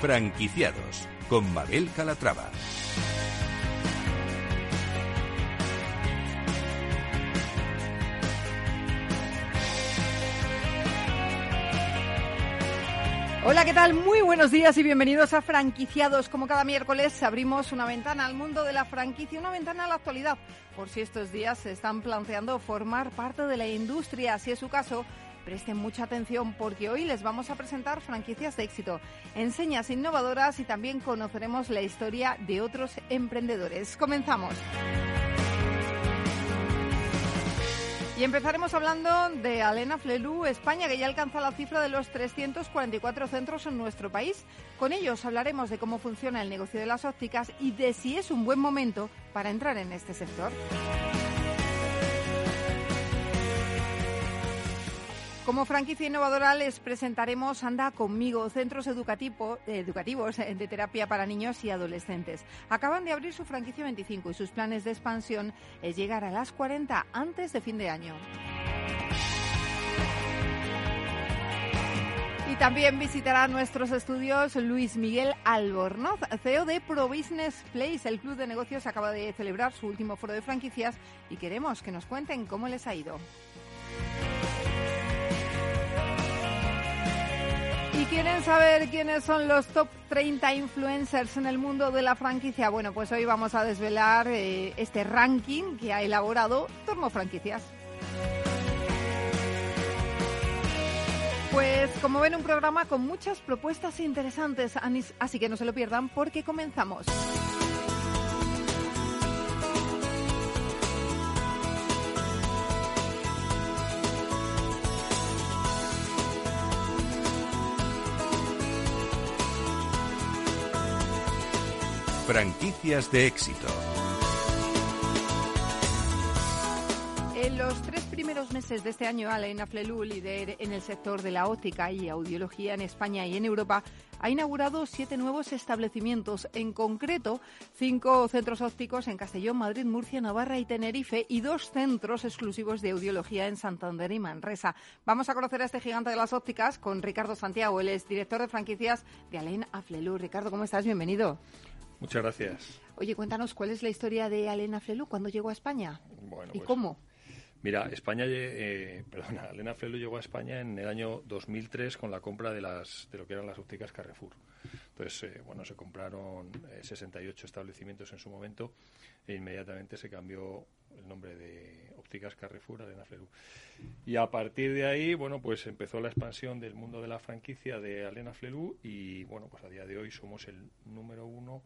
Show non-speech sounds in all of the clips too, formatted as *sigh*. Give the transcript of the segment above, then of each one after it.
Franquiciados con Mabel Calatrava. Hola, ¿qué tal? Muy buenos días y bienvenidos a Franquiciados. Como cada miércoles abrimos una ventana al mundo de la franquicia, una ventana a la actualidad, por si estos días se están planteando formar parte de la industria. Si es su caso, presten mucha atención porque hoy les vamos a presentar franquicias de éxito, enseñas innovadoras y también conoceremos la historia de otros emprendedores. Comenzamos. Y empezaremos hablando de Alena Flelu, España, que ya alcanza la cifra de los 344 centros en nuestro país. Con ellos hablaremos de cómo funciona el negocio de las ópticas y de si es un buen momento para entrar en este sector. Como franquicia innovadora les presentaremos Anda conmigo, centros educativos de terapia para niños y adolescentes. Acaban de abrir su franquicia 25 y sus planes de expansión es llegar a las 40 antes de fin de año. Y también visitará nuestros estudios Luis Miguel Albornoz, CEO de Pro Business Place. El club de negocios acaba de celebrar su último foro de franquicias y queremos que nos cuenten cómo les ha ido. Quieren saber quiénes son los top 30 influencers en el mundo de la franquicia? Bueno, pues hoy vamos a desvelar eh, este ranking que ha elaborado Tormo Franquicias. Pues como ven, un programa con muchas propuestas interesantes, así que no se lo pierdan porque comenzamos. Franquicias de éxito. En los tres primeros meses de este año, Alena Flelu, líder en el sector de la óptica y audiología en España y en Europa, ha inaugurado siete nuevos establecimientos, en concreto cinco centros ópticos en Castellón, Madrid, Murcia, Navarra y Tenerife y dos centros exclusivos de audiología en Santander y Manresa. Vamos a conocer a este gigante de las ópticas con Ricardo Santiago, él es director de franquicias de Alena Flelu. Ricardo, ¿cómo estás? Bienvenido. Muchas gracias. Oye, cuéntanos cuál es la historia de Alena Flelu cuando llegó a España y pues, cómo. Mira, España, eh, perdona, *laughs* Alena Flelu llegó a España en el año 2003 con la compra de las de lo que eran las ópticas Carrefour. Entonces, eh, bueno, se compraron 68 eh, establecimientos en su momento e inmediatamente se cambió el nombre de ópticas Carrefour a Alena Flelu. Y a partir de ahí, bueno, pues empezó la expansión del mundo de la franquicia de Alena Flelu y, bueno, pues a día de hoy somos el número uno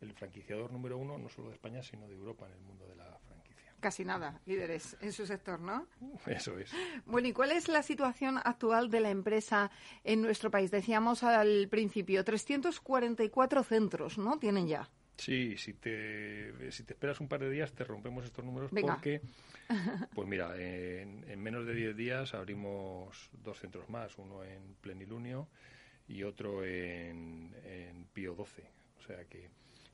el franquiciador número uno, no solo de España, sino de Europa en el mundo de la franquicia. Casi nada, líderes en su sector, ¿no? *laughs* Eso es. Bueno, ¿y cuál es la situación actual de la empresa en nuestro país? Decíamos al principio, 344 centros, ¿no? Tienen ya. Sí, si te, si te esperas un par de días te rompemos estos números porque, *laughs* pues mira, en, menos de 10 días abrimos dos centros más, uno en Plenilunio y otro en, en Pío 12. O sea que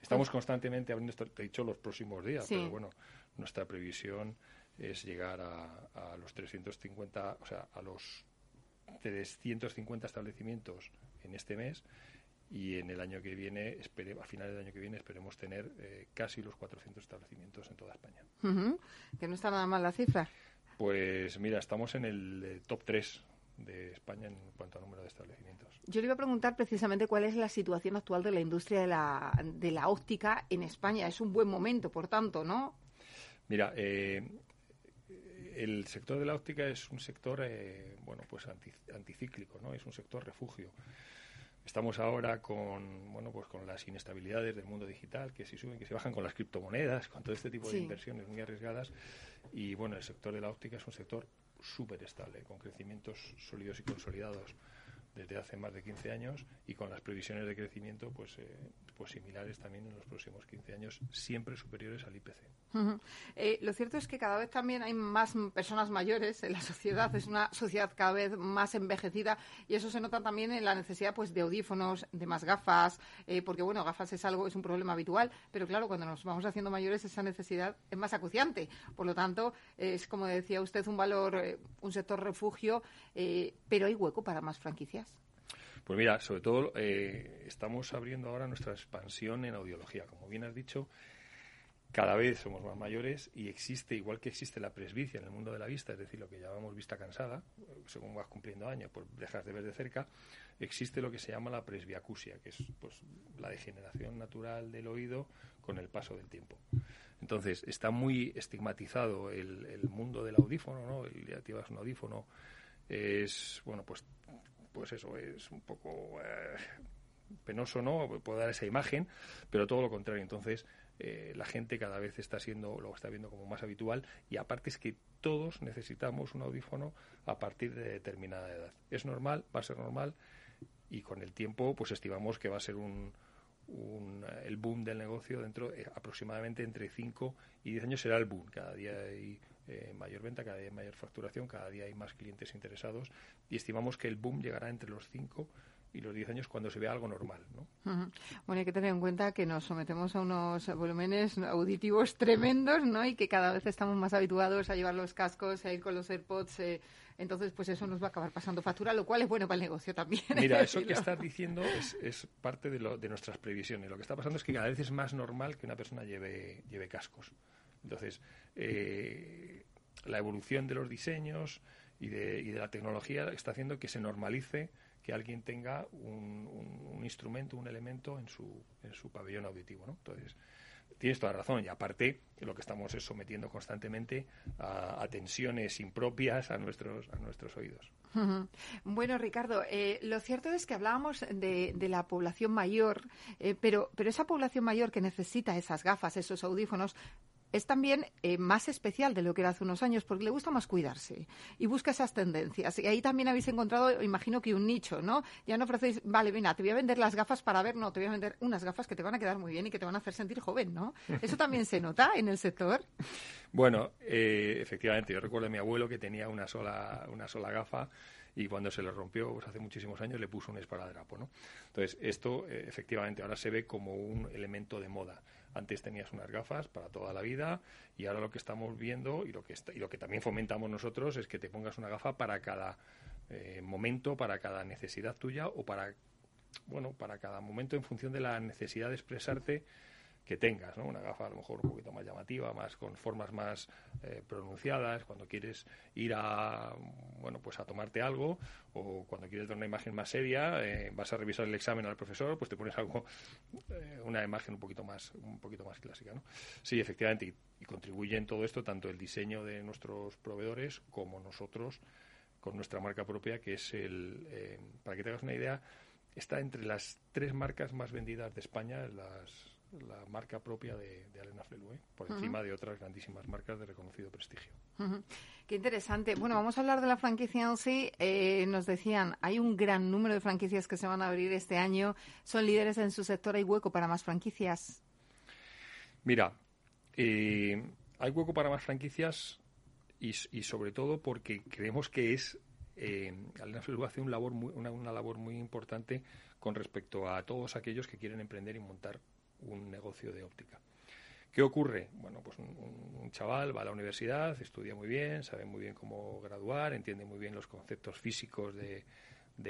Estamos constantemente abriendo, te he dicho, los próximos días, pero bueno, nuestra previsión es llegar a, los 350, o sea, a los 350 establecimientos en este mes y en el año que viene, espere, a finales del año que viene, esperemos tener eh, casi los 400 establecimientos en toda España. Que no está nada mal la cifra. Pues mira, estamos en el eh, top 3 de España en cuanto a número de establecimientos. Yo le iba a preguntar precisamente cuál es la situación actual de la industria de la, de la óptica en España. Es un buen momento, por tanto, ¿no? Mira, eh, el sector de la óptica es un sector, eh, bueno, pues anticíclico, ¿no? Es un sector refugio. Estamos ahora con, bueno, pues con las inestabilidades del mundo digital, que si suben, que se bajan con las criptomonedas, con todo este tipo de inversiones muy arriesgadas. Y bueno, el sector de la óptica es un sector súper estable, con crecimientos sólidos y consolidados desde hace más de 15 años y con las previsiones de crecimiento pues, eh, pues similares también en los próximos 15 años, siempre superiores al IPC. Eh, lo cierto es que cada vez también hay más personas mayores en la sociedad, es una sociedad cada vez más envejecida y eso se nota también en la necesidad pues de audífonos, de más gafas, eh, porque bueno, gafas es algo, es un problema habitual, pero claro, cuando nos vamos haciendo mayores esa necesidad es más acuciante. Por lo tanto, es como decía usted, un valor, un sector refugio, pero hay hueco para más franquicias. Pues mira, sobre todo eh, estamos abriendo ahora nuestra expansión en audiología. Como bien has dicho, cada vez somos más mayores y existe, igual que existe la presbicia en el mundo de la vista, es decir, lo que llamamos vista cansada, según vas cumpliendo años, pues dejas de ver de cerca, existe lo que se llama la presbiacusia, que es pues la degeneración natural del oído con el paso del tiempo. Entonces, está muy estigmatizado el, mundo del audífono, ¿no? El activas un audífono, es, bueno, pues, pues eso, es un poco eh, penoso, ¿no? Puede dar esa imagen, pero todo lo contrario. Entonces, eh, la gente cada vez está siendo, lo está viendo como más habitual y aparte es que todos necesitamos un audífono a partir de determinada edad. Es normal, va a ser normal y con el tiempo pues estimamos que va a ser un, el boom del negocio dentro de aproximadamente entre 5 y 10 años será el boom. Cada día hay eh, mayor venta, cada día hay mayor facturación, cada día hay más clientes interesados y estimamos que el boom llegará entre los 5 y los 10 años cuando se vea algo normal. ¿no? Bueno, hay que tener en cuenta que nos sometemos a unos volúmenes auditivos tremendos ¿no? y que cada vez estamos más habituados a llevar los cascos, a ir con los AirPods. Eh, entonces, pues eso nos va a acabar pasando factura, lo cual es bueno para el negocio también. *laughs* Mira, *laughs* eso que estás diciendo es, parte de, lo, de nuestras previsiones. Lo que está pasando es que cada vez es más normal que una persona lleve, lleve cascos. Entonces, eh, la evolución de los diseños y de, y de la tecnología está haciendo que se normalice que alguien tenga un, instrumento, un elemento en su, en su pabellón auditivo. ¿no? Entonces, tienes toda la razón. Y aparte, lo que estamos es sometiendo constantemente a, tensiones impropias a nuestros, a nuestros oídos. *laughs* Bueno, Ricardo, eh, lo cierto es que hablábamos de, de la población mayor, eh, pero, pero esa población mayor que necesita esas gafas, esos audífonos, es también eh, más especial de lo que era hace unos años porque le gusta más cuidarse y busca esas tendencias. Y ahí también habéis encontrado, imagino que un nicho, ¿no? Ya no ofrecéis, vale, mira, te voy a vender las gafas para ver, no, te voy a vender unas gafas que te van a quedar muy bien y que te van a hacer sentir joven, ¿no? ¿Eso también se nota en el sector? Bueno, eh, efectivamente, yo recuerdo a mi abuelo que tenía una sola, una sola gafa y cuando se le rompió pues, hace muchísimos años le puso un esparadrapo. ¿no? Entonces, esto eh, efectivamente ahora se ve como un elemento de moda. Antes tenías unas gafas para toda la vida y ahora lo que estamos viendo y lo que, y lo que también fomentamos nosotros es que te pongas una gafa para cada eh, momento, para cada necesidad tuya o para, bueno, para cada momento en función de la necesidad de expresarte que tengas, ¿no? Una gafa a lo mejor un poquito más llamativa, más con formas más eh, pronunciadas, cuando quieres ir a, bueno, pues a tomarte algo o cuando quieres dar una imagen más seria, eh, vas a revisar el examen al profesor, pues te pones algo, eh, una imagen un poquito más, un poquito más clásica, ¿no? Sí, efectivamente, y, y contribuye en todo esto tanto el diseño de nuestros proveedores como nosotros con nuestra marca propia, que es el, para que te hagas una idea, está entre las tres marcas más vendidas de España, las la marca propia de, de Alena Flelu, ¿eh? por encima de otras grandísimas marcas de reconocido prestigio. Qué interesante. Bueno, vamos a hablar de la franquicia en sí. Eh, nos decían, hay un gran número de franquicias que se van a abrir este año. Son líderes en su sector. ¿Hay hueco para más franquicias? Mira, eh, hay hueco para más franquicias y, sobre todo porque creemos que es eh, Alena Flelu hace un labor una, una labor muy importante con respecto a todos aquellos que quieren emprender y montar un negocio de óptica. ¿Qué ocurre? Bueno, pues un, chaval va a la universidad, estudia muy bien, sabe muy bien cómo graduar, entiende muy bien los conceptos físicos de,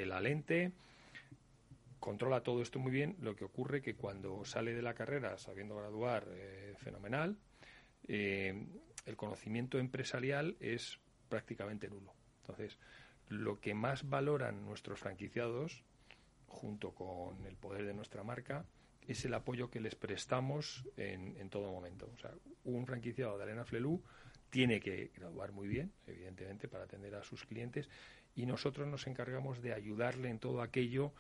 la lente, controla todo esto muy bien. Lo que ocurre que cuando sale de la carrera sabiendo graduar eh, fenomenal, eh, el conocimiento empresarial es prácticamente nulo. Entonces, lo que más valoran nuestros franquiciados, junto con el poder de nuestra marca, es el apoyo que les prestamos en, en todo momento. O sea, un franquiciado de Arena Flelu tiene que graduar muy bien, evidentemente, para atender a sus clientes y nosotros nos encargamos de ayudarle en todo aquello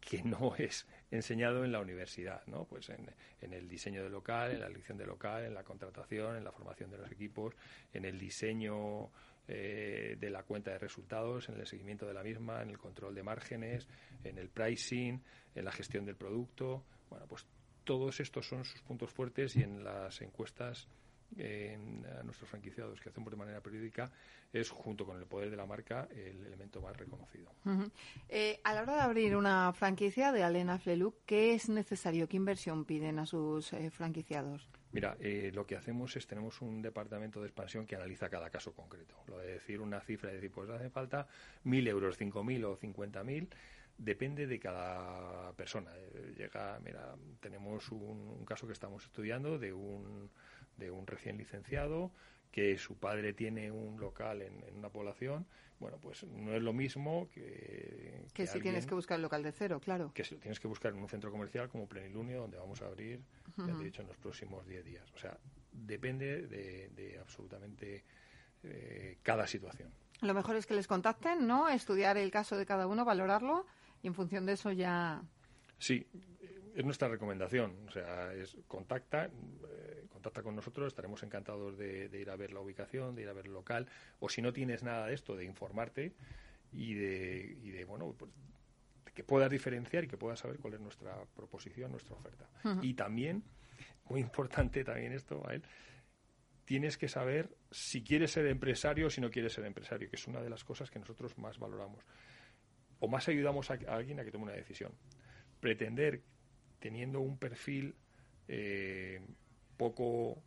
que no *laughs* es enseñado en la universidad, ¿no? Pues en, en, el diseño de local, en la elección de local, en la contratación, en la formación de los equipos, en el diseño eh, de la cuenta de resultados, en el seguimiento de la misma, en el control de márgenes, en el pricing, en la gestión del producto. Bueno, pues todos estos son sus puntos fuertes y en las encuestas en, a nuestros franquiciados que hacemos de manera periódica es junto con el poder de la marca el elemento más reconocido. Eh, a la hora de abrir una franquicia de Alena Fleluc, ¿qué es necesario? ¿Qué inversión piden a sus eh, franquiciados? Mira, eh, lo que hacemos es tenemos un departamento de expansión que analiza cada caso concreto. Lo de decir una cifra y decir, pues hace falta mil euros, cinco mil o cincuenta mil, depende de cada persona. Eh, llega, mira, tenemos un, caso que estamos estudiando de un, de un recién licenciado que su padre tiene un local en, una población, bueno, pues no es lo mismo que... Que, si tienes que buscar el local de cero, claro. Que si lo tienes que buscar en un centro comercial como Plenilunio, donde vamos a abrir, ya te he dicho, en los próximos 10 días. O sea, depende de, absolutamente eh, cada situación. Lo mejor es que les contacten, ¿no? Estudiar el caso de cada uno, valorarlo y en función de eso ya. Sí, es nuestra recomendación. O sea, es contacta, eh, contacta con nosotros, estaremos encantados de, ir a ver la ubicación, de ir a ver el local, o si no tienes nada de esto, de informarte y de, y de bueno, pues, que puedas diferenciar y que puedas saber cuál es nuestra proposición, nuestra oferta. Y también, muy importante también esto, él tienes que saber si quieres ser empresario o si no quieres ser empresario, que es una de las cosas que nosotros más valoramos. O más ayudamos a, alguien a que tome una decisión. Pretender, teniendo un perfil eh, poco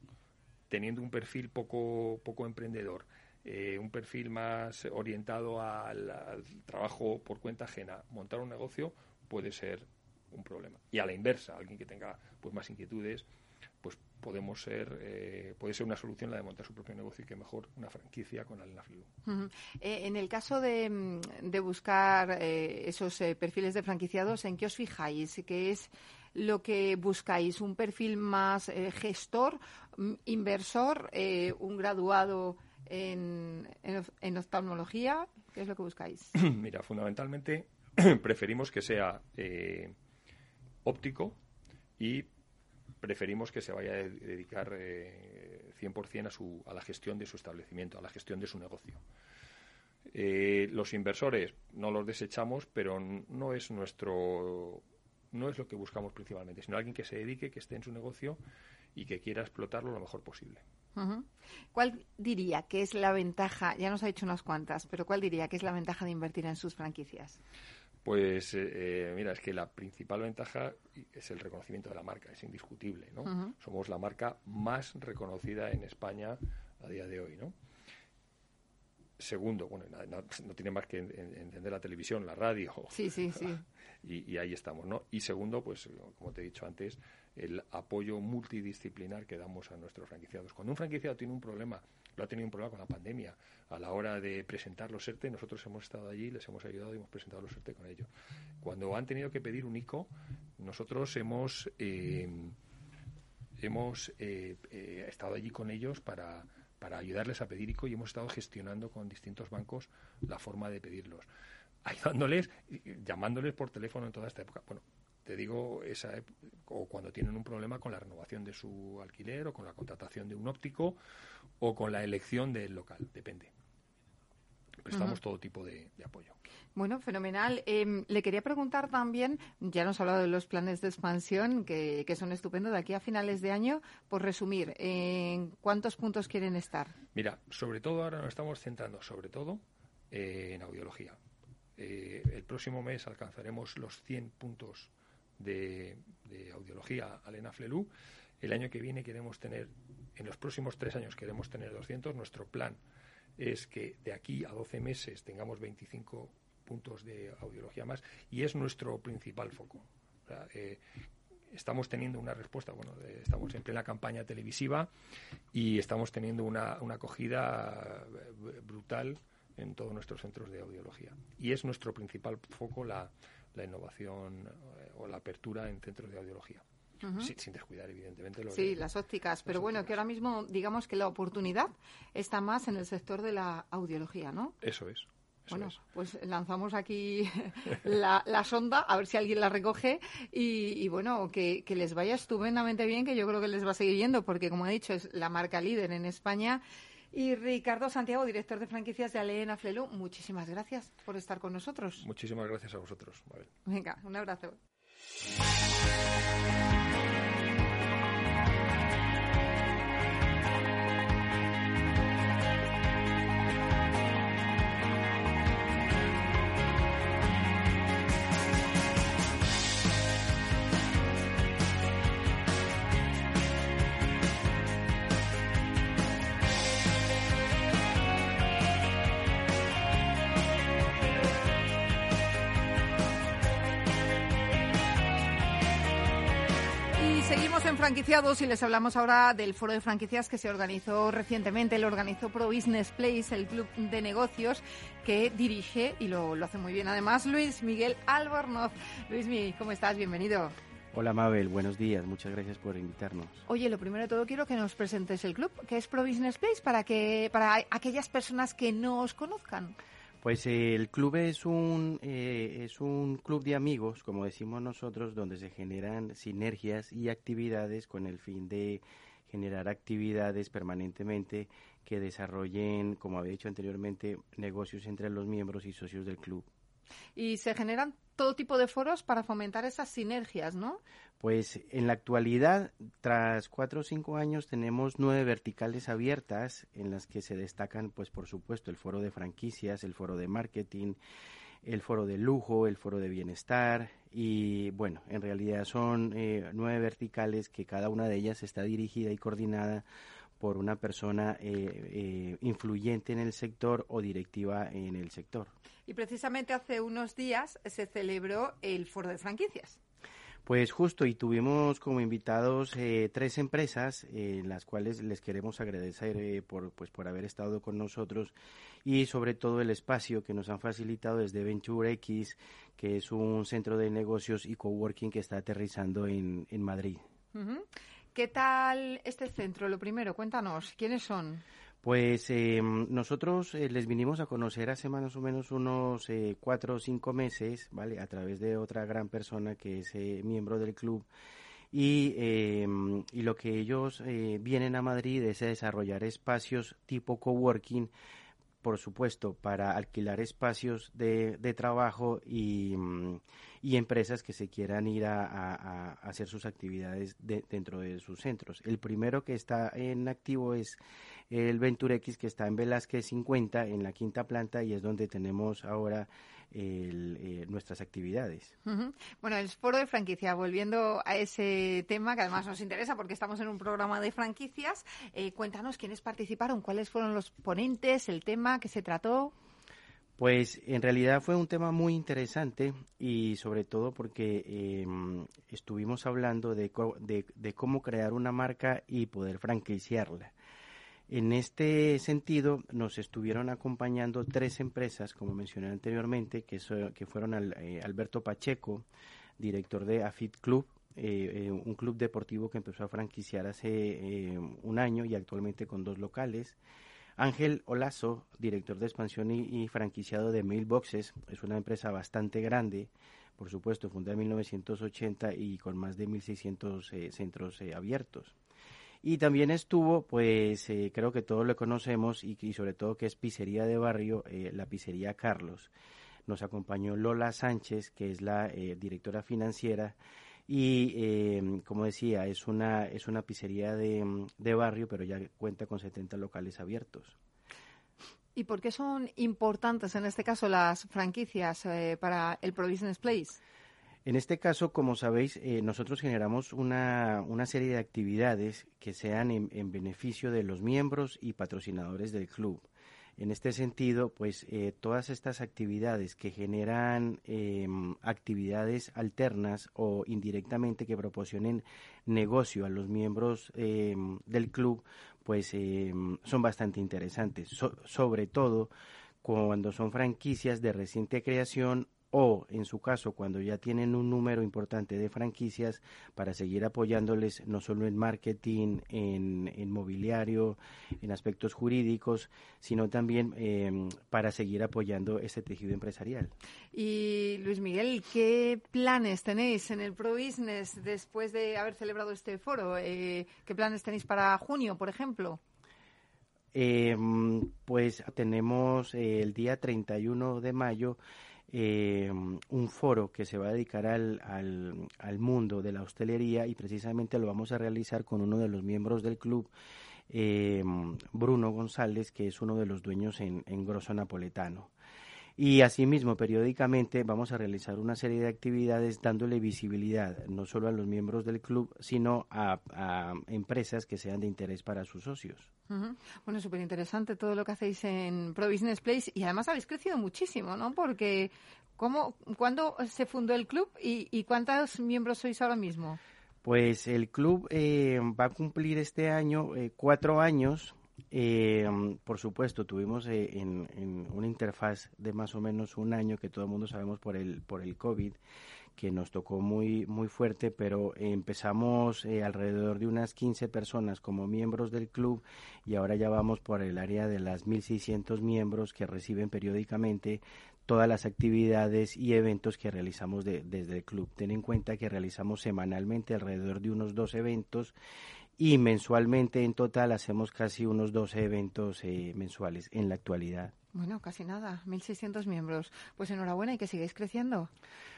teniendo un perfil poco poco emprendedor eh, un perfil más orientado al, trabajo por cuenta ajena montar un negocio puede ser un problema y a la inversa alguien que tenga pues más inquietudes pues podemos ser, eh, puede ser una solución la de montar su propio negocio y que mejor una franquicia con Alena Flu. Eh, en el caso de, mm, de buscar eh, esos perfiles de franquiciados, ¿en qué os fijáis? ¿Qué es lo que buscáis? ¿Un perfil más gestor, mm, inversor, un graduado en, en, oftalmología? ¿Qué es lo que buscáis? *clears throat* Mira, fundamentalmente *clears throat* preferimos que sea óptico y preferimos que se vaya a dedicar eh, 100% a, su, a la gestión de su establecimiento, a la gestión de su negocio. Eh, los inversores no los desechamos, pero no es nuestro no es lo que buscamos principalmente, sino alguien que se dedique, que esté en su negocio y que quiera explotarlo lo mejor posible. ¿Cuál diría que es la ventaja? Ya nos ha dicho unas cuantas, pero ¿cuál diría que es la ventaja de invertir en sus franquicias? Pues eh, eh, mira, es que la principal ventaja es el reconocimiento de la marca, es indiscutible, ¿no? Somos la marca más reconocida en España a día de hoy, ¿no? Segundo, bueno, no, tiene más que encender la televisión, la radio. Sí, sí, sí. *laughs* Y, y, ahí estamos, ¿no? Y segundo, pues como te he dicho antes, el apoyo multidisciplinar que damos a nuestros franquiciados. Cuando un franquiciado tiene un problema ha tenido un problema con la pandemia. A la hora de presentar los ERTE, nosotros hemos estado allí, les hemos ayudado y hemos presentado los ERTE con ellos. Cuando han tenido que pedir un ICO, nosotros hemos, eh, hemos eh, eh, estado allí con ellos para, para ayudarles a pedir ICO y hemos estado gestionando con distintos bancos la forma de pedirlos ayudándoles, llamándoles por teléfono en toda esta época. Bueno, te digo, esa, o cuando tienen un problema con la renovación de su alquiler o con la contratación de un óptico o con la elección del local, depende. Prestamos todo tipo de, apoyo. Bueno, fenomenal. Em, le quería preguntar también, ya nos ha hablado de los planes de expansión, que, son estupendos, de aquí a finales de año, por resumir, ¿en cuántos puntos quieren estar? Mira, sobre todo ahora nos estamos centrando, sobre todo, eh, en audiología. Eh, el próximo mes alcanzaremos los 100 puntos de, audiología Alena Flelú. El año que viene queremos tener, en los próximos tres años queremos tener 200. Nuestro plan es que de aquí a 12 meses tengamos 25 puntos de audiología más y es nuestro principal foco. Eh, estamos teniendo una respuesta, bueno, estamos en plena campaña televisiva y estamos teniendo una, una acogida eh, brutal en todos nuestros centros de audiología. Y es nuestro principal foco la, la innovación eh, o la apertura en centros de audiología. Sin, descuidar, evidentemente. Lo sí, las ópticas. Pero bueno, que ahora mismo, digamos que la oportunidad está más en el sector de la audiología, ¿no? Eso es. bueno, pues lanzamos aquí *laughs* la, sonda, a ver si alguien la recoge y, bueno, que, que, les vaya estupendamente bien, que yo creo que les va a seguir yendo, porque como he dicho, es la marca líder en España y Ricardo Santiago, director de franquicias de Aleena Flelu, muchísimas gracias por estar con nosotros. Muchísimas gracias a vosotros. Venga, un abrazo. Franquiciados y les hablamos ahora del foro de franquicias que se organizó recientemente. Lo organizó Pro Business Place, el club de negocios que dirige y lo, hace muy bien. Además, Luis Miguel Albornoz. Luis Miguel, ¿cómo estás? Bienvenido. Hola Mabel, buenos días, muchas gracias por invitarnos. Oye, lo primero de todo quiero que nos presentes el club, que es Pro Business Place, para que para aquellas personas que no os conozcan. Pues eh, el club es un, eh, es un club de amigos, como decimos nosotros, donde se generan sinergias y actividades con el fin de generar actividades permanentemente que desarrollen, como había dicho anteriormente, negocios entre los miembros y socios del club. Y se generan todo tipo de foros para fomentar esas sinergias, ¿no? Pues en la actualidad, tras cuatro o cinco años, tenemos nueve verticales abiertas en las que se destacan, pues por supuesto, el foro de franquicias, el foro de marketing, el foro de lujo, el foro de bienestar y bueno, en realidad son eh, nueve verticales que cada una de ellas está dirigida y coordinada por una persona eh, eh, influyente en el sector o directiva en el sector. Y precisamente hace unos días se celebró el foro de franquicias. Pues justo, y tuvimos como invitados eh, tres empresas, en las cuales les queremos agradecer por, pues, por haber estado con nosotros y sobre todo el espacio que nos han facilitado desde Venture X, que es un centro de negocios y coworking que está aterrizando en, en Madrid. ¿Qué tal este centro? Lo primero, cuéntanos, ¿quiénes son? Pues em, nosotros eh, les vinimos a conocer hace más o menos unos eh, cuatro o cinco meses, ¿vale? A través de otra gran persona que es eh, miembro del club. Y, em, y lo que ellos vienen a Madrid es a desarrollar espacios tipo coworking por supuesto, para alquilar espacios de, de trabajo y, mm, empresas que se quieran ir a, hacer sus actividades dentro de sus centros. El primero que está en activo es el Venture X, que está en Velázquez 50, en la quinta planta, y es donde tenemos ahora eh, nuestras actividades. Bueno, el foro de franquicia, volviendo a ese tema que además nos interesa porque estamos en un programa de franquicias, eh, cuéntanos quiénes participaron, cuáles fueron los ponentes, el tema que se trató. Pues en realidad fue un tema muy interesante y sobre todo porque em, estuvimos hablando de, de, cómo crear una marca y poder franquiciarla. En este sentido, nos estuvieron acompañando tres empresas, como mencioné anteriormente, que, que fueron eh, Alberto Pacheco, director de AFIT Club, eh, eh, un club deportivo que empezó a franquiciar hace un año y actualmente con dos locales. Ángel Olazo, director de expansión y, franquiciado de Mailboxes, es una empresa bastante grande, por supuesto, fundada en 1980 y con más de 1.600 centros abiertos. Y también estuvo, pues eh, creo que todos lo conocemos y, sobre todo que es pizzería de barrio, eh, la pizzería Carlos. Nos acompañó Lola Sánchez, que es la eh, directora financiera y como decía, es una, es una pizzería de, de barrio, pero ya cuenta con 70 locales abiertos. ¿Y por qué son importantes en este caso las franquicias para el Pro Business Place? En este caso, como sabéis, eh, nosotros generamos una, una, serie de actividades que sean en, beneficio de los miembros y patrocinadores del club. En este sentido, pues eh, todas estas actividades que generan em, actividades alternas o indirectamente que proporcionen negocio a los miembros em, del club, pues son bastante interesantes, sobre todo cuando son franquicias de reciente creación o en su caso cuando ya tienen un número importante de franquicias para seguir apoyándoles no solo en marketing, en, mobiliario, en aspectos jurídicos, sino también em, para seguir apoyando este tejido empresarial. Y Luis Miguel, ¿qué planes tenéis en el Pro Business después de haber celebrado este foro? Eh, ¿Qué planes tenéis para junio, por ejemplo? Em, pues tenemos el día 31 de mayo eh, un foro que se va a dedicar al, al, mundo de la hostelería y precisamente lo vamos a realizar con uno de los miembros del club, eh, Bruno González, que es uno de los dueños en, en Grosso Napoletano. Y asimismo, periódicamente vamos a realizar una serie de actividades dándole visibilidad no solo a los miembros del club, sino a, empresas que sean de interés para sus socios. Bueno, súper interesante todo lo que hacéis en Pro Business Place y además habéis crecido muchísimo, ¿no? Porque ¿cómo, ¿cuándo se fundó el club y, y cuántos miembros sois ahora mismo? Pues el club eh, va a cumplir este año eh, cuatro años. Eh, por supuesto, tuvimos en, en, una interfaz de más o menos un año que todo el mundo sabemos por el por el COVID que nos tocó muy muy fuerte, pero empezamos alrededor de unas 15 personas como miembros del club y ahora ya vamos por el área de las 1.600 miembros que reciben periódicamente todas las actividades y eventos que realizamos desde el club. Ten en cuenta que realizamos semanalmente alrededor de unos dos eventos y mensualmente en total hacemos casi unos 12 eventos eh, mensuales en la actualidad. Bueno, casi nada, 1.600 miembros. Pues enhorabuena y que sigáis creciendo.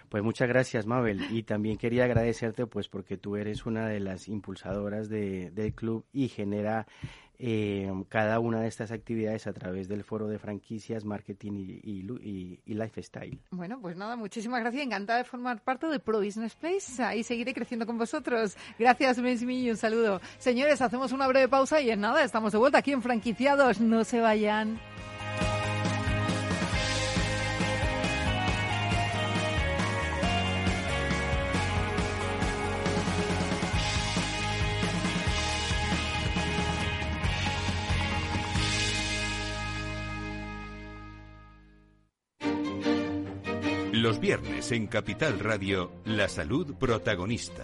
Pues muchas gracias, Mabel. Y también quería agradecerte, pues, porque tú eres una de las impulsadoras de, del club y genera eh, cada una de estas actividades a través del foro de franquicias, marketing y, lifestyle. Bueno, pues nada, muchísimas gracias. Encantada de formar parte de Pro Business Place. Ahí seguiré creciendo con vosotros. Gracias, y Un saludo. Señores, hacemos una breve pausa y en nada, estamos de vuelta aquí en Franquiciados. No se vayan. Viernes en Capital Radio, la salud protagonista.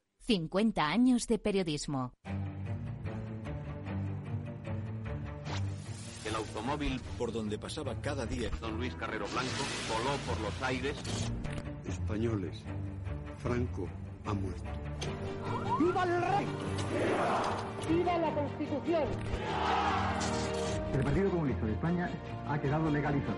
50 años de periodismo. El automóvil por donde pasaba cada día don Luis Carrero Blanco voló por los aires. Españoles, Franco ha muerto. ¡Viva el rey! ¡Viva la Constitución! El Partido Comunista de España ha quedado legalizado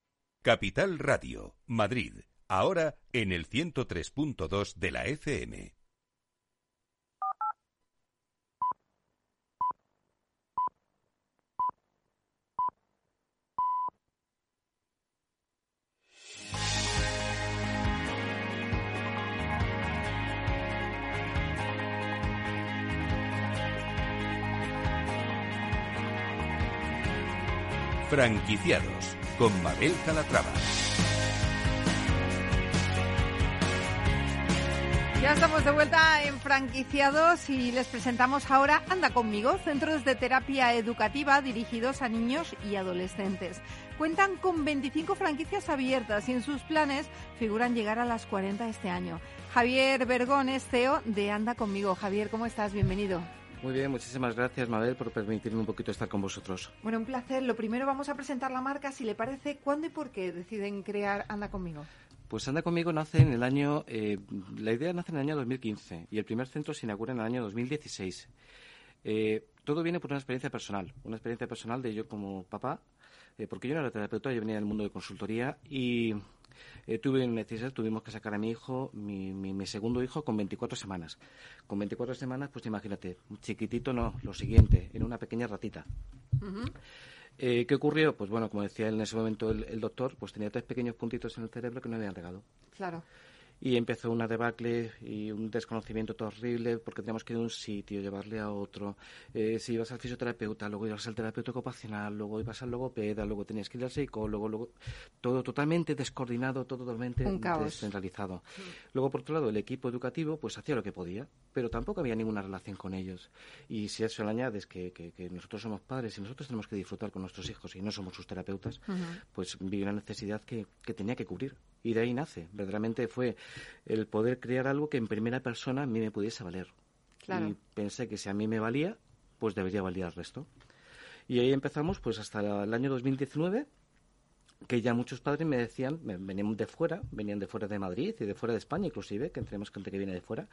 Capital Radio, Madrid, ahora en el 103.2 de la FM. Franquiciados con Mabel Calatrava. Ya estamos de vuelta en franquiciados y les presentamos ahora Anda conmigo, centros de terapia educativa dirigidos a niños y adolescentes. Cuentan con 25 franquicias abiertas y en sus planes figuran llegar a las 40 este año. Javier Bergón es CEO de Anda conmigo. Javier, ¿cómo estás? Bienvenido. Muy bien, muchísimas gracias Mabel por permitirme un poquito estar con vosotros. Bueno, un placer. Lo primero vamos a presentar la marca, si le parece, ¿cuándo y por qué deciden crear Anda conmigo? Pues Anda conmigo nace en el año, eh, la idea nace en el año 2015 y el primer centro se inaugura en el año 2016. Eh, todo viene por una experiencia personal, una experiencia personal de yo como papá, eh, porque yo no era terapeuta, yo venía del mundo de consultoría y tuve necesidad, tuvimos que sacar a mi hijo, mi, mi, segundo hijo, con 24 semanas. Con 24 semanas, pues imagínate, chiquitito no, lo siguiente, en una pequeña ratita. Eh, ¿Qué ocurrió? Pues bueno, como decía en ese momento el, doctor, pues tenía tres pequeños puntitos en el cerebro que no habían regado. Claro y empezó una debacle y un desconocimiento horrible porque teníamos que ir a un sitio, llevarle a otro. Eh, si ibas al fisioterapeuta, luego ibas al terapeuta ocupacional, luego ibas al logopeda, luego tenías que ir al psicólogo, luego todo totalmente descoordinado, todo totalmente descentralizado. Luego, por otro lado, el equipo educativo pues hacía lo que podía, pero tampoco había ninguna relación con ellos. Y si a eso le añades que, que, nosotros somos padres y nosotros tenemos que disfrutar con nuestros hijos y no somos sus terapeutas, pues vi una necesidad que, que tenía que cubrir. Y de ahí nace. Verdaderamente fue el poder crear algo que en primera persona a mí me pudiese valer. Y pensé que si a mí me valía, pues debería valer al resto. Y ahí empezamos, pues hasta el año 2019, que ya muchos padres me decían, venían de fuera, venían de fuera de Madrid y de fuera de España inclusive, que tenemos gente que viene de fuera,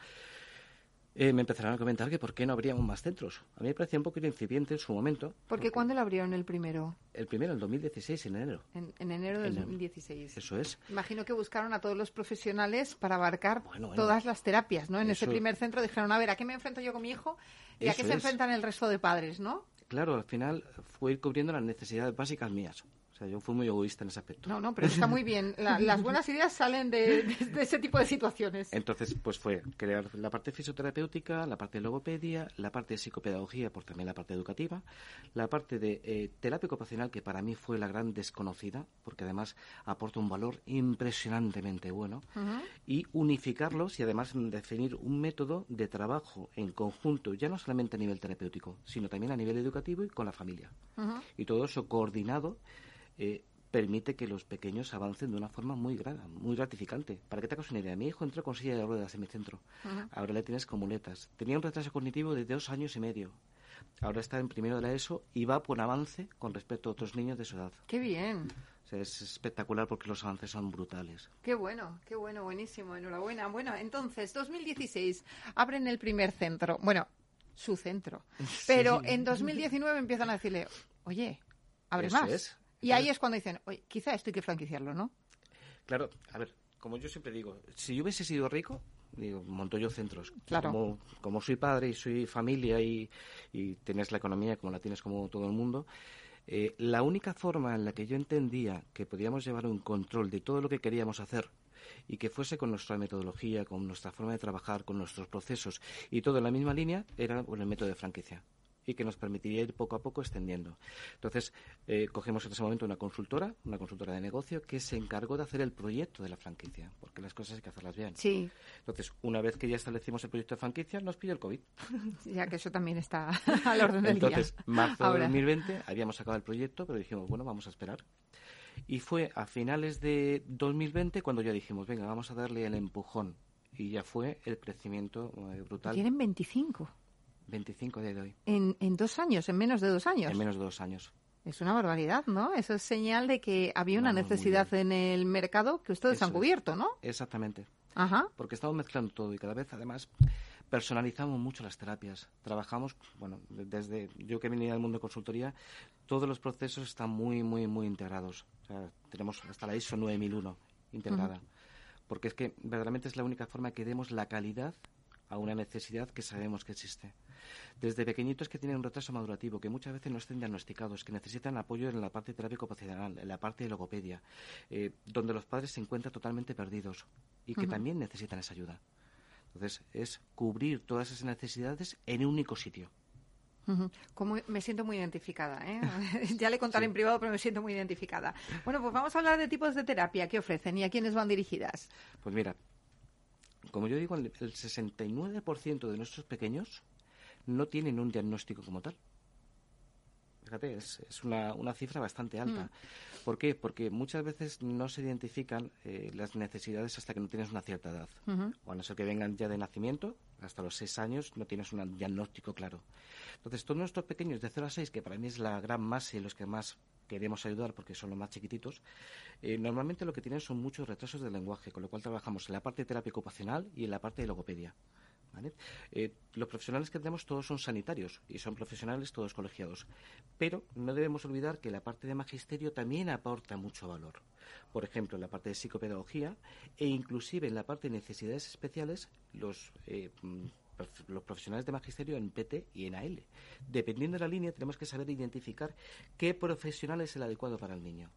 eh, me empezaron a comentar que por qué no abríamos más centros. A mí me parecía un poquito incipiente en su momento. ¿Por qué cuándo lo abrieron el primero? El primero, en 2016, en enero. En, enero de 2016. Eso es. Imagino que buscaron a todos los profesionales para abarcar todas las terapias, ¿no? En ese primer centro dijeron, a ver, ¿a qué me enfrento yo con mi hijo? ¿Y a qué se enfrentan el resto de padres, no? Claro, al final fue ir cubriendo las necesidades básicas mías yo fui muy egoísta en ese aspecto. No, no, pero está muy bien. *laughs* las buenas ideas salen de, ese tipo de situaciones. Entonces, pues fue crear la parte fisioterapéutica, la parte de logopedia, la parte de psicopedagogía, por también la parte educativa, la parte de eh, terapia ocupacional, que para mí fue la gran desconocida, porque además aporta un valor impresionantemente bueno, y unificarlos y además definir un método de trabajo en conjunto, ya no solamente a nivel terapéutico, sino también a nivel educativo y con la familia. Y todo eso coordinado eh, permite que los pequeños avancen de una forma muy grata, muy gratificante. Para que te hagas una idea, mi hijo entró con silla de ruedas en mi centro. Ahora le tienes con muletas. Tenía un retraso cognitivo de dos años y medio. Ahora está en primero de la ESO y va por avance con respecto a otros niños de su edad. ¡Qué bien! es espectacular porque los avances son brutales. Qué bueno, qué bueno, buenísimo, enhorabuena. Bueno, entonces, 2016, abren el primer centro. Bueno, su centro. *laughs* Pero en 2019 empiezan a decirle, oye, abre más. Y ahí es cuando dicen, oye, quizá esto hay que franquiciarlo, ¿no? Claro, a ver, como yo siempre digo, si yo hubiese sido rico, digo, monto yo centros. Claro. Como, soy padre y soy familia y, y tienes la economía como la tienes como todo el mundo, eh, la única forma en la que yo entendía que podíamos llevar un control de todo lo que queríamos hacer y que fuese con nuestra metodología, con nuestra forma de trabajar, con nuestros procesos y todo en la misma línea, era con el método de franquicia y que nos permitiría ir poco a poco extendiendo. Entonces, eh, cogemos en ese momento una consultora, una consultora de negocio, que se encargó de hacer el proyecto de la franquicia, porque las cosas hay que hacerlas bien. Sí. Entonces, una vez que ya establecimos el proyecto de franquicia, nos pilló el COVID. *laughs* Ya que eso también está *laughs* al orden del día. Entonces, marzo de 2020, habíamos acabado el proyecto, pero dijimos, bueno, vamos a esperar. Y fue a finales de 2020 cuando ya dijimos, venga, vamos a darle el empujón. Y ya fue el crecimiento eh, brutal. Tienen 25. 25 de hoy. En, en dos años, en menos de dos años. En menos de dos años. Es una barbaridad, ¿no? Eso es señal de que había una necesidad en el mercado que ustedes han cubierto, ¿no? Exactamente. Ajá. Porque estamos mezclando todo y cada vez, además, personalizamos mucho las terapias. Trabajamos, bueno, desde yo que venía del mundo de consultoría, todos los procesos están muy, muy, muy integrados. O sea, tenemos hasta la ISO 9001 integrada. Porque es que verdaderamente es la única forma que demos la calidad a una necesidad que sabemos que existe. Desde pequeñitos que tienen un retraso madurativo, que muchas veces no estén diagnosticados, que necesitan apoyo en la parte terapia ocupacional, en la parte de logopedia, eh, donde los padres se encuentran totalmente perdidos y que también necesitan esa ayuda. Entonces, es cubrir todas esas necesidades en un único sitio. Como me siento muy identificada. ¿eh? *laughs* ya le contaré en privado, pero me siento muy identificada. Bueno, pues vamos a hablar de tipos de terapia que ofrecen y a quiénes van dirigidas. Pues mira, como yo digo, el 69% de nuestros pequeños no tienen un diagnóstico como tal. Fíjate, es, una, una, cifra bastante alta. Mm. ¿Por qué? Porque muchas veces no se identifican eh, las necesidades hasta que no tienes una cierta edad. O a no ser que vengan ya de nacimiento, hasta los seis años no tienes un diagnóstico claro. Entonces, todos nuestros pequeños de 0 a 6, que para mí es la gran masa y los que más queremos ayudar porque son los más chiquititos, eh, normalmente lo que tienen son muchos retrasos del lenguaje, con lo cual trabajamos en la parte de terapia ocupacional y en la parte de logopedia. Eh, los profesionales que tenemos todos son sanitarios y son profesionales todos colegiados, pero no debemos olvidar que la parte de magisterio también aporta mucho valor. Por ejemplo, en la parte de psicopedagogía e inclusive en la parte de necesidades especiales, los eh, mm, profesionales de magisterio en PT y en AL. Dependiendo de la línea, tenemos que saber identificar qué profesional es el adecuado para el niño.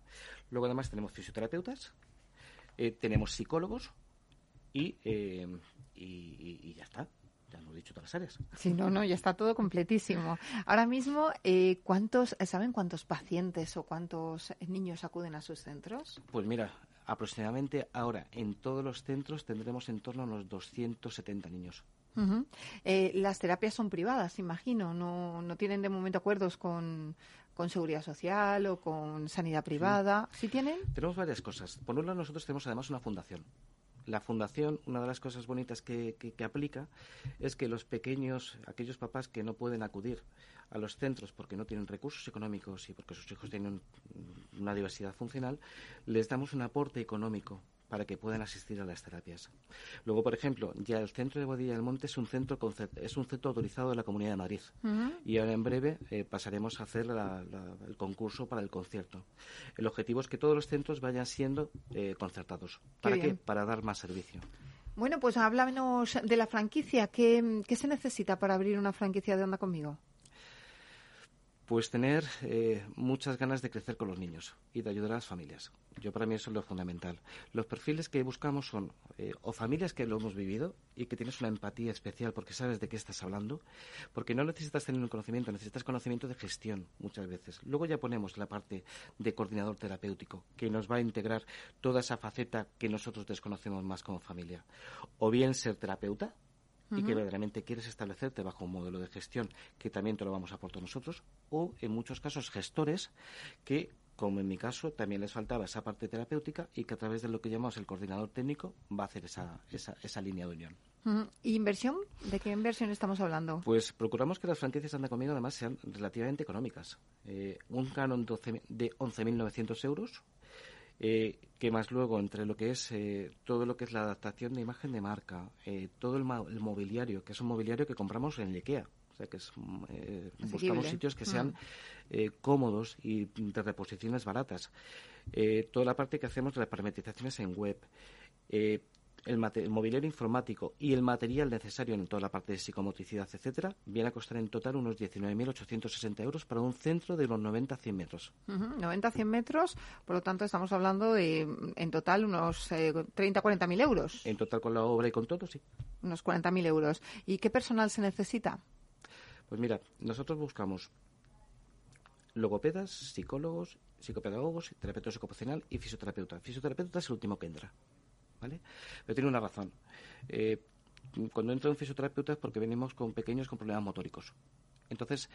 Luego, además, tenemos fisioterapeutas, eh, tenemos psicólogos y y, ya está. Ya hemos dicho todas las áreas. Sí, no, no, ya está todo completísimo. Ahora mismo, eh, ¿cuántos, ¿saben cuántos pacientes o cuántos niños acuden a sus centros? Pues mira, aproximadamente ahora en todos los centros tendremos en torno a unos 270 niños. Eh, las terapias son privadas, imagino, no, no tienen de momento acuerdos con, con seguridad social o con sanidad privada. ¿Sí tienen? Tenemos varias cosas. Por un lado, nosotros tenemos además una fundación la fundación, una de las cosas bonitas que, aplica es que los pequeños, aquellos papás que no pueden acudir a los centros porque no tienen recursos económicos y porque sus hijos tienen una diversidad funcional, les damos un aporte económico para que puedan asistir a las terapias. Luego, por ejemplo, ya el centro de Bodilla del Monte es un centro es un centro autorizado de la Comunidad de Madrid y ahora en breve eh, pasaremos a hacer el concurso para el concierto. El objetivo es que todos los centros vayan siendo eh, concertados. ¿Para qué? Para dar más servicio. Bueno, pues háblanos de la franquicia. ¿Qué, ¿Qué se necesita para abrir una franquicia de Onda conmigo? Pues tener eh, muchas ganas de crecer con los niños y de ayudar a las familias. Yo para mí eso es lo fundamental. Los perfiles que buscamos son eh, o familias que lo hemos vivido y que tienes una empatía especial porque sabes de qué estás hablando, porque no necesitas tener un conocimiento, necesitas conocimiento de gestión muchas veces. Luego ya ponemos la parte de coordinador terapéutico que nos va a integrar toda esa faceta que nosotros desconocemos más como familia. O bien ser terapeuta, y que verdaderamente quieres establecerte bajo un modelo de gestión que también te lo vamos a aportar nosotros, o en muchos casos gestores que como en mi caso, también les faltaba esa parte terapéutica y que a través de lo que llamamos el coordinador técnico va a hacer esa, esa, esa línea de unión. ¿Y inversión? ¿De qué inversión estamos hablando? Pues procuramos que las franquicias Anda Conmigo además sean relativamente económicas. Eh, un canon de 11.900 euros eh, que más luego entre lo que es eh, todo lo que es la adaptación de imagen de marca, eh, todo el, mobiliario, que es un mobiliario que compramos en IKEA, o sea que es, buscamos sitios que sean mm. cómodos y de reposiciones baratas. toda la parte que hacemos de las parametrizaciones en web, el, mobiliario informático y el material necesario en toda la parte de psicomotricidad, etcétera, viene a costar en total unos 19.860 euros para un centro de los 90-100 metros. 90-100 metros, por lo tanto estamos hablando de en total unos eh, 30-40.000 euros. En total con la obra y con todo, sí. Unos 40.000 euros. ¿Y qué personal se necesita? Pues mira, nosotros buscamos logopedas, psicólogos, psicopedagogos, terapeuta ocupacional y fisioterapeuta. Fisioterapeuta es el último que entra. ¿Vale? Pero tiene una razón. Eh, cuando entra un fisioterapeuta es porque venimos con pequeños con problemas motóricos. Entonces,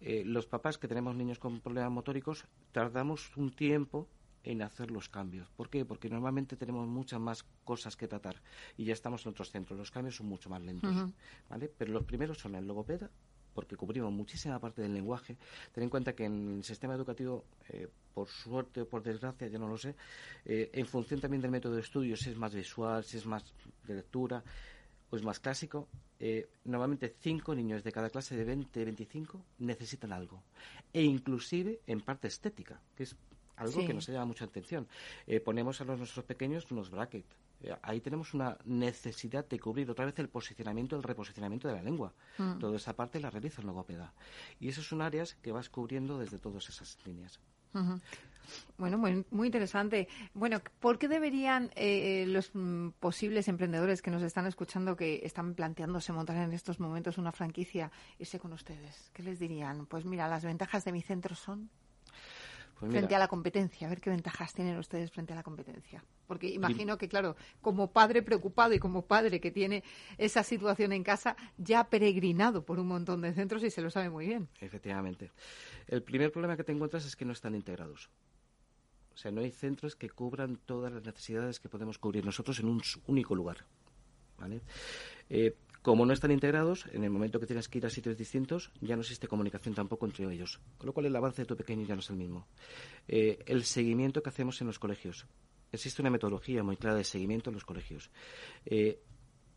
eh, los papás que tenemos niños con problemas motóricos tardamos un tiempo en hacer los cambios. ¿Por qué? Porque normalmente tenemos muchas más cosas que tratar y ya estamos en otros centros. Los cambios son mucho más lentos, ¿vale? Pero los primeros son el logopeda, porque cubrimos muchísima parte del lenguaje. Ten en cuenta que en el sistema educativo, eh, por suerte o por desgracia, yo no lo sé, eh, en función también del método de estudio, si es más visual, si es más de lectura o es más clásico, eh, normalmente cinco niños de cada clase de 20, 25 necesitan algo. E inclusive en parte estética, que es algo que nos llama mucha atención. ponemos a los nuestros pequeños unos brackets ahí tenemos una necesidad de cubrir otra vez el posicionamiento, el reposicionamiento de la lengua. Mm. Toda esa parte la realiza el logopeda. Y esas son áreas que vas cubriendo desde todas esas líneas. Bueno, muy, muy interesante. Bueno, ¿por qué deberían eh, los mm, posibles emprendedores que nos están escuchando, que están planteándose montar en estos momentos una franquicia, irse con ustedes? ¿Qué les dirían? Pues mira, las ventajas de mi centro son pues frente a la competencia. A ver qué ventajas tienen ustedes frente a la competencia. Porque imagino que, claro, como padre preocupado y como padre que tiene esa situación en casa, ya ha peregrinado por un montón de centros y se lo sabe muy bien. Efectivamente. El primer problema que te encuentras es que no están integrados. O sea, no hay centros que cubran todas las necesidades que podemos cubrir nosotros en un único lugar. ¿vale? Eh, como no están integrados, en el momento que tienes que ir a sitios distintos, ya no existe comunicación tampoco entre ellos. Con lo cual el avance de tu pequeño ya no es el mismo. Eh, el seguimiento que hacemos en los colegios. Existe una metodología muy clara de seguimiento en los colegios. Eh,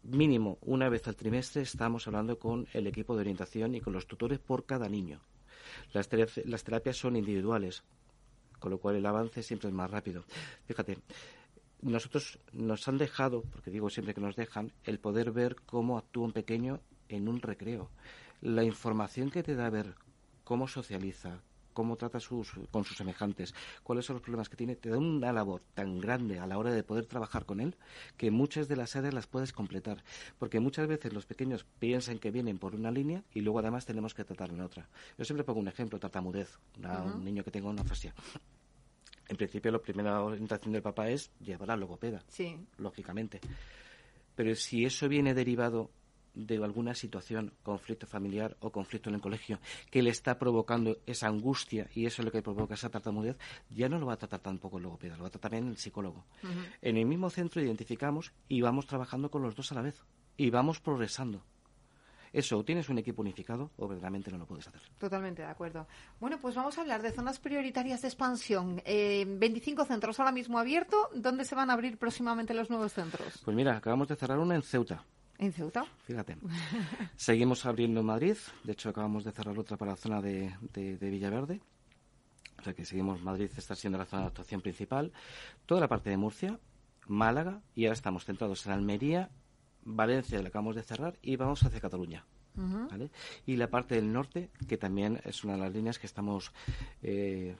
mínimo una vez al trimestre estamos hablando con el equipo de orientación y con los tutores por cada niño. Las, las terapias son individuales con lo cual el avance siempre es más rápido. Fíjate, nosotros nos han dejado, porque digo siempre que nos dejan, el poder ver cómo actúa un pequeño en un recreo. La información que te da ver cómo socializa, cómo trata sus, con sus semejantes, cuáles son los problemas que tiene, te da una labor tan grande a la hora de poder trabajar con él que muchas de las áreas las puedes completar. Porque muchas veces los pequeños piensan que vienen por una línea y luego además tenemos que tratar en otra. Yo siempre pongo un ejemplo, tartamudez, un niño que tenga una fascia en principio la primera orientación del papá es llevar a logopeda, sí. lógicamente. Pero si eso viene derivado de alguna situación, conflicto familiar o conflicto en el colegio, que le está provocando esa angustia y eso es lo que provoca esa tartamudez, ya no lo va a tratar tampoco el logopeda, lo va a tratar también el psicólogo. En el mismo centro identificamos y vamos trabajando con los dos a la vez y vamos progresando. Eso, o tienes un equipo unificado o verdaderamente no lo puedes hacer. Totalmente de acuerdo. Bueno, pues vamos a hablar de zonas prioritarias de expansión. Eh, 25 centros ahora mismo abiertos. ¿Dónde se van a abrir próximamente los nuevos centros? Pues mira, acabamos de cerrar una en Ceuta. ¿En Ceuta? Fíjate. Seguimos abriendo en Madrid. De hecho, acabamos de cerrar otra para la zona de, de, de Villaverde. O sea que seguimos, Madrid está siendo la zona de actuación principal. Toda la parte de Murcia, Málaga y ahora estamos centrados en Almería Valencia la acabamos de cerrar y vamos hacia Cataluña. Y la parte del norte, que también es una de las líneas que estamos eh,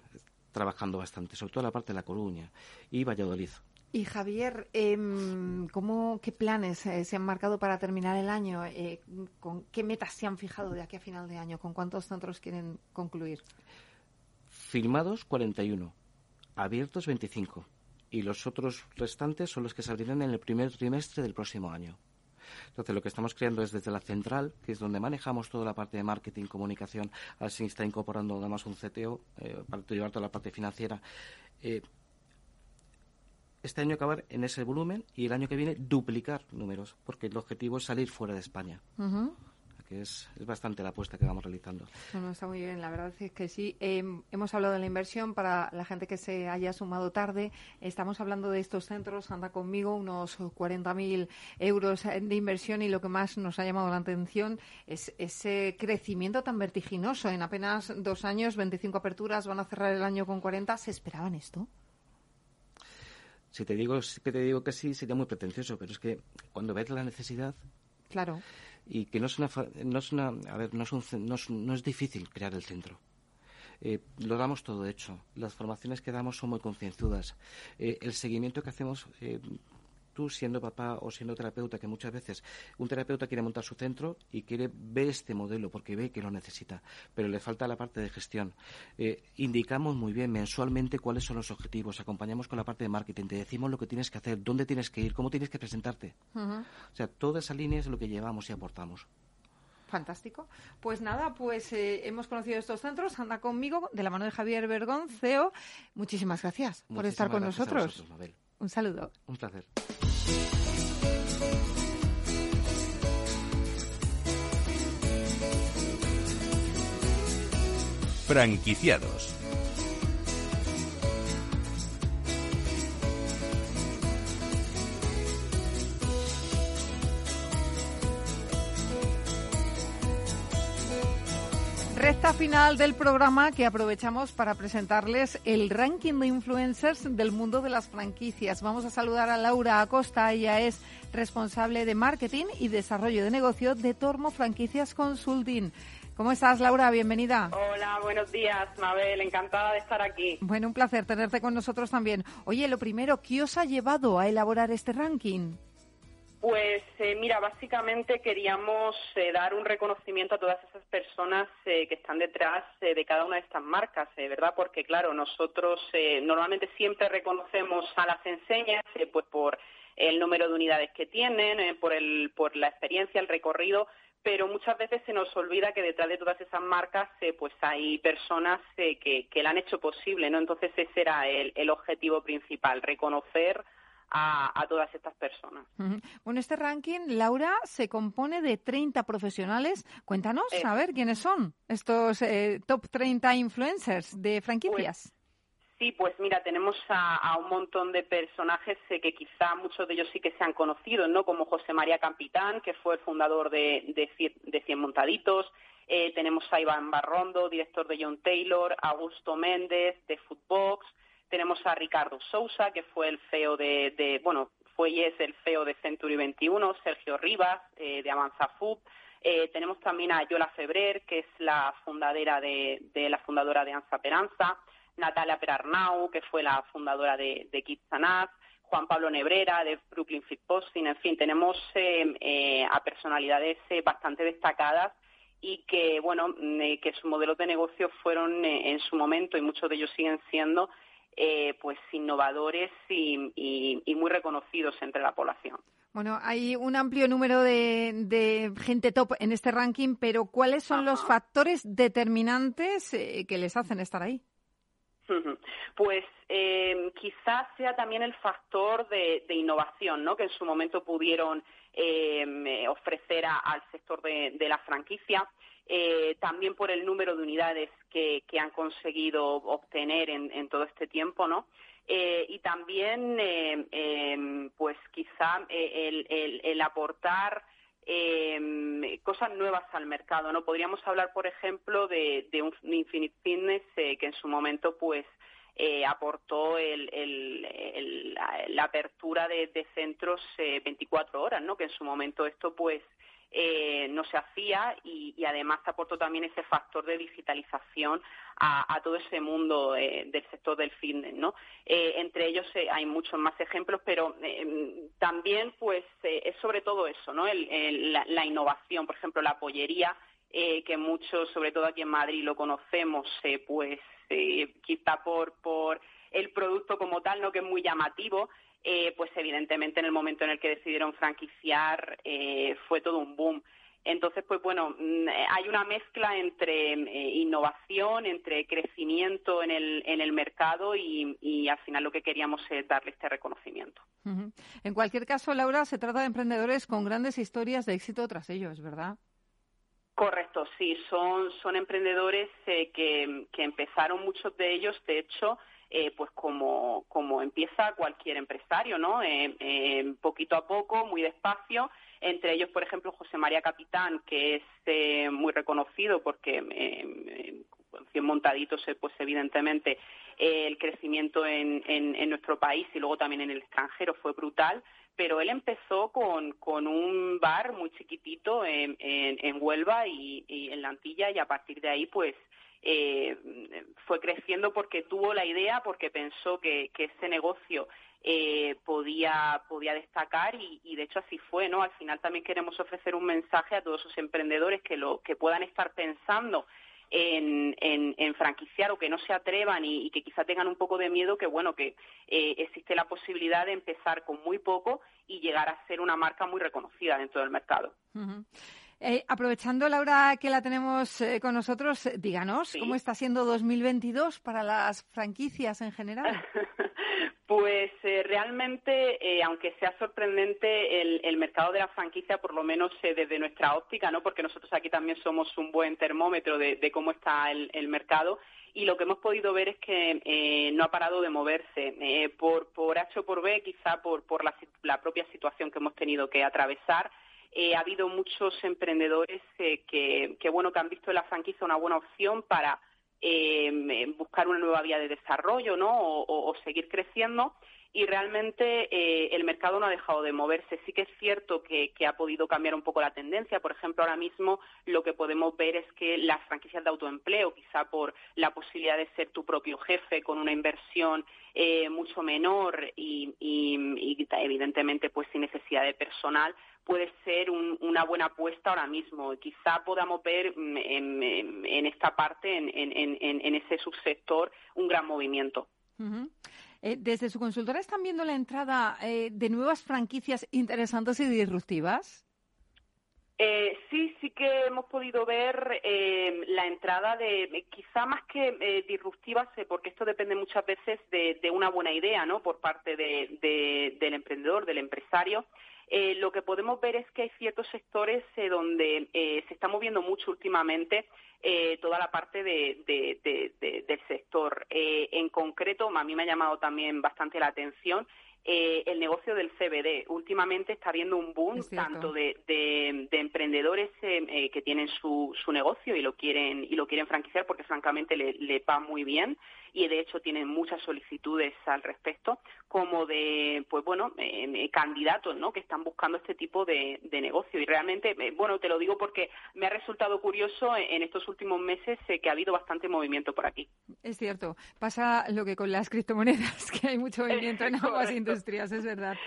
trabajando bastante, sobre todo la parte de La Coruña y Valladolid. Y Javier, em, ¿cómo, ¿qué planes eh, se han marcado para terminar el año? Eh, ¿Con qué metas se han fijado de aquí a final de año? ¿Con cuántos centros quieren concluir? Firmados 41, abiertos 25 y los otros restantes son los que se en el primer trimestre del próximo año. Entonces, lo que estamos creando es desde la central, que es donde manejamos toda la parte de marketing, comunicación, así está incorporando además un CTO eh, para llevar toda la parte financiera. Eh, este año acabar en ese volumen y el año que viene duplicar números, porque el objetivo es salir fuera de España que es, es bastante la apuesta que vamos realizando. Bueno, está muy bien, la verdad es que sí. Em, hemos hablado de la inversión para la gente que se haya sumado tarde. Estamos hablando de estos centros, anda conmigo, unos 40.000 euros de inversión y lo que más nos ha llamado la atención es ese crecimiento tan vertiginoso. En apenas dos años, 25 aperturas, van a cerrar el año con 40. ¿Se esperaban esto? Si te digo que te digo que sí, sería muy pretencioso, pero es que cuando ves la necesidad, claro y que no es una, no es una a ver, no es, un, no es, no es difícil crear el centro. Eh, lo damos todo hecho. Las formaciones que damos son muy concienzudas. Eh, el seguimiento que hacemos eh, tú siendo papá o siendo terapeuta, que muchas veces un terapeuta quiere montar su centro y quiere ver este modelo porque ve que lo necesita, pero le falta la parte de gestión. Eh, indicamos muy bien mensualmente cuáles son los objetivos, acompañamos con la parte de marketing, te decimos lo que tienes que hacer, dónde tienes que ir, cómo tienes que presentarte. O sea, toda esa línea es lo que llevamos y aportamos. Fantástico. Pues nada, pues eh, hemos conocido estos centros. Anda conmigo, de la mano de Javier Bergón, CEO. Muchísimas gracias por estar con nosotros. Un saludo. Un placer. Franquiciados. Recta final del programa que aprovechamos para presentarles el ranking de influencers del mundo de las franquicias. Vamos a saludar a Laura Acosta, ella es responsable de marketing y desarrollo de negocio de Tormo Franquicias Consulting. ¿Cómo estás, Laura? Bienvenida. Hola, buenos días, Mabel. Encantada de estar aquí. Bueno, un placer tenerte con nosotros también. Oye, lo primero, ¿qué os ha llevado a elaborar este ranking? Pues eh, mira, básicamente queríamos eh, dar un reconocimiento a todas esas personas eh, que están detrás de cada una de estas marcas, ¿verdad? Porque claro, nosotros normalmente siempre reconocemos a las enseñas, pues por el número de unidades que tienen, por el, por la experiencia, el recorrido, pero muchas veces se nos olvida que detrás de todas esas marcas pues hay personas que, que la han hecho posible, ¿no? Entonces ese era el, el objetivo principal, reconocer a, todas estas personas. Bueno, este ranking, Laura, se compone de 30 profesionales. Cuéntanos, a ver, ¿quiénes son estos eh, top 30 influencers de franquicias? Pues, sí, pues mira, tenemos a, un montón de personajes eh, que quizá muchos de ellos sí que se han conocido, ¿no? Como José María Campitán, que fue el fundador de, de, Cien Montaditos. Eh, tenemos a Iván Barrondo, director de John Taylor, Augusto Méndez, de Footbox, tenemos a Ricardo Sousa, que fue el CEO de, bueno, fue y es el CEO de Century 21, Sergio Rivas, eh, de Avanza Food. Eh, tenemos también a Yola Febrer, que es la fundadora de, la fundadora de Ansa Peranza, Natalia Perarnau, que fue la fundadora de, de Juan Pablo Nebrera, de Brooklyn Fit Posting, en fin, tenemos eh, a personalidades bastante destacadas y que, bueno, mm, que sus modelos de negocio fueron en su momento, y muchos de ellos siguen siendo, eh, pues innovadores y, muy reconocidos entre la población. Bueno, hay un amplio número de, gente top en este ranking, pero ¿cuáles son los factores determinantes eh, que les hacen estar ahí? Pues eh, quizás sea también el factor de, innovación, ¿no? Que en su momento pudieron eh, ofrecer al sector de, la franquicia. Eh, también por el número de unidades que, han conseguido obtener en, todo este tiempo, ¿no? Eh, y también, eh, pues quizá el, aportar em, cosas nuevas al mercado, ¿no? Podríamos hablar, por ejemplo, de, un Infinite Fitness que en su momento, pues, aportó la, apertura de, de centros 24 horas, ¿no? Que en su momento esto, pues, eh, no se hacía y, además aportó también ese factor de digitalización a, todo ese mundo eh, del sector del fitness, ¿no? Eh, entre ellos hay muchos más ejemplos, pero también, pues, es sobre todo eso, ¿no? la, innovación, por ejemplo, la pollería, que muchos, sobre todo aquí en Madrid, lo conocemos, pues, quizá por por el producto como tal, ¿no? Que es muy llamativo, eh, pues evidentemente en el momento en el que decidieron franquiciar eh, fue todo un boom. Entonces, pues bueno, mm, hay una mezcla entre eh, innovación, entre crecimiento en el, en el mercado y, al final lo que queríamos es darle este reconocimiento. En cualquier caso, Laura, se trata de emprendedores con grandes historias de éxito tras ellos, ¿verdad? Correcto, sí, son, son emprendedores que, que empezaron muchos de ellos, de hecho, eh, pues como, como empieza cualquier empresario, ¿no? Eh, eh, poquito a poco, muy despacio. Entre ellos, por ejemplo, José María Capitán, que es muy reconocido porque en Cien Montaditos, pues evidentemente el crecimiento en, en, nuestro país y luego también en el extranjero fue brutal pero él empezó con, con un bar muy chiquitito en, en, Huelva y, y, en la Antilla y a partir de ahí pues eh, fue creciendo porque tuvo la idea, porque pensó que, que ese negocio eh, podía, podía destacar y, de hecho así fue, ¿no? Al final también queremos ofrecer un mensaje a todos esos emprendedores que, lo, que puedan estar pensando en, en, franquiciar o que no se atrevan y, que quizá tengan un poco de miedo, que bueno, que eh, existe la posibilidad de empezar con muy poco y llegar a ser una marca muy reconocida dentro del mercado. Eh, aprovechando, Laura, que la tenemos eh, con nosotros, díganos cómo está siendo 2022 para las franquicias en general. *laughs* Pues eh, realmente, aunque sea sorprendente, el, mercado de la franquicia, por lo menos desde nuestra óptica, no, porque nosotros aquí también somos un buen termómetro de, cómo está el, mercado, y lo que hemos podido ver es que no ha parado de moverse. Por por H o por B, quizá por por la propia situación que hemos tenido que atravesar eh, ha habido muchos emprendedores eh, que, bueno, que han visto en la franquicia una buena opción para eh, buscar una nueva vía de desarrollo, ¿no? O, seguir creciendo. y realmente eh, el mercado no ha dejado de moverse. Sí que es cierto que, ha podido cambiar un poco la tendencia. Por ejemplo, ahora mismo lo que podemos ver es que las franquicias de autoempleo, quizá por la posibilidad de ser tu propio jefe con una inversión eh, mucho menor y, evidentemente pues sin necesidad de personal, puede ser una buena apuesta ahora mismo. Quizá podamos ver mm, en, esta parte, en, ese subsector, un gran movimiento. Eh, desde su consultora están viendo la entrada eh, de nuevas franquicias interesantes y disruptivas. Eh, sí, sí que hemos podido ver la entrada de, quizá más que disruptivas, porque esto depende muchas veces de, una buena idea, ¿no? Por parte del emprendedor, del empresario. Lo que podemos ver es que hay ciertos sectores donde se está moviendo mucho últimamente eh, toda la parte de, del sector. Eh, en concreto, a mí me ha llamado también bastante la atención eh, el negocio del CBD. Últimamente está habiendo un boom tanto de, emprendedores que tienen su, su negocio y lo quieren y lo quieren franquiciar porque francamente le, le va muy bien y de hecho tienen muchas solicitudes al respecto, como de, pues bueno, eh, eh, candidatos, ¿no? Que están buscando este tipo de, negocio. Y realmente, eh, bueno, te lo digo porque me ha resultado curioso en estos últimos meses que ha habido bastante movimiento por aquí. Es cierto. Pasa lo que con las criptomonedas, *laughs* que hay mucho movimiento en ambas industrias, es verdad.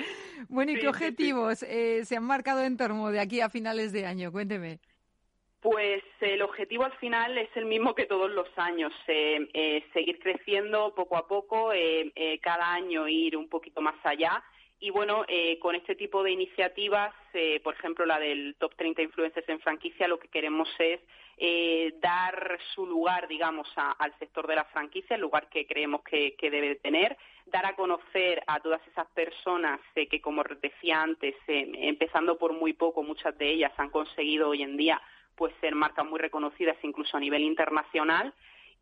Bueno, ¿y qué objetivos se han marcado en torno de aquí a finales de año? Cuénteme. Pues el objetivo al final es el mismo que todos los años, eh, eh, seguir creciendo poco a poco, eh, cada año ir un poquito más allá. Y bueno, con este tipo de iniciativas, por ejemplo la del Top 30 Influencers en franquicia, lo que queremos es dar su lugar, digamos, al sector de la franquicia, el lugar que creemos que, que debe tener, dar a conocer a todas esas personas que, como decía antes, empezando por muy poco, muchas de ellas han conseguido hoy en día pues ser marcas muy reconocidas incluso a nivel internacional.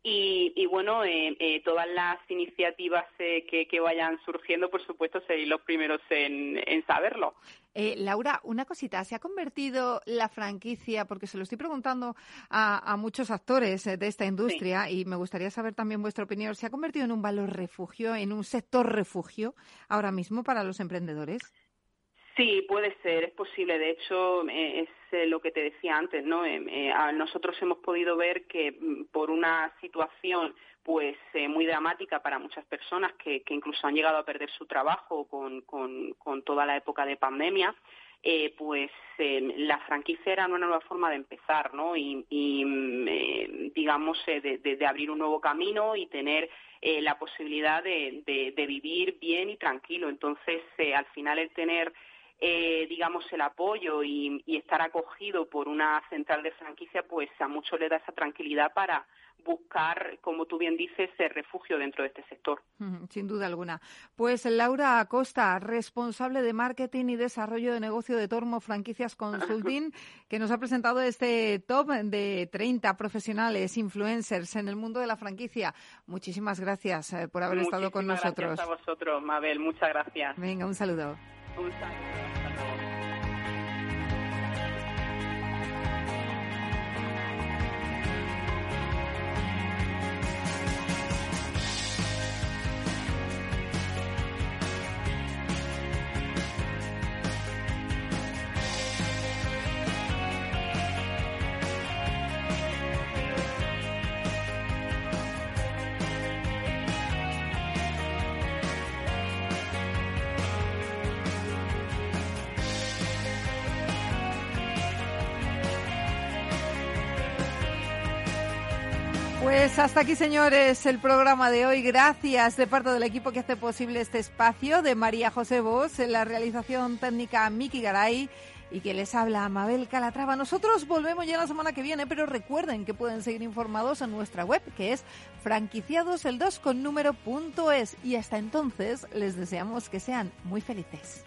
Y, bueno, eh, eh, todas las iniciativas eh, que, vayan surgiendo, por supuesto, seréis los primeros en, saberlo. Laura, una cosita, ¿se ha convertido la franquicia, porque se lo estoy preguntando a, muchos actores de esta industria y me gustaría saber también vuestra opinión, ¿se ha convertido en un valor refugio, en un sector refugio ahora mismo para los emprendedores? Sí, puede ser, es posible. De hecho, eh, es eh, lo que te decía antes, ¿no? Eh, nosotros hemos podido ver que mm, por una situación pues muy dramática para muchas personas que, incluso han llegado a perder su trabajo con, toda la época de pandemia, pues la franquicia era una nueva forma de empezar, ¿no? Y, mm, digamos, de, abrir un nuevo camino y tener la posibilidad de, vivir bien y tranquilo. Entonces, al final el tener eh, digamos, el apoyo y, estar acogido por una central de franquicia, pues a muchos le da esa tranquilidad para buscar, como tú bien dices, el refugio dentro de este sector. Sin duda alguna. Pues Laura Acosta, responsable de marketing y desarrollo de negocio de Tormo Franquicias Consulting, *laughs* que nos ha presentado este top de 30 profesionales, influencers en el mundo de la franquicia. Muchísimas gracias eh, por haber estado con nosotros. Gracias a vosotros, Mabel. Muchas gracias. Venga, un saludo. Un Pues hasta aquí, señores, el programa de hoy. Gracias de parte del equipo que hace posible este espacio, de María José Vos, en la realización técnica Miki Garay y que les habla Mabel Calatrava. Nosotros volvemos ya la semana que viene, pero recuerden que pueden seguir informados en nuestra web, que es franquiciadosel2 con es. Y hasta entonces les deseamos que sean muy felices.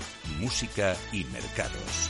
Música y Mercados.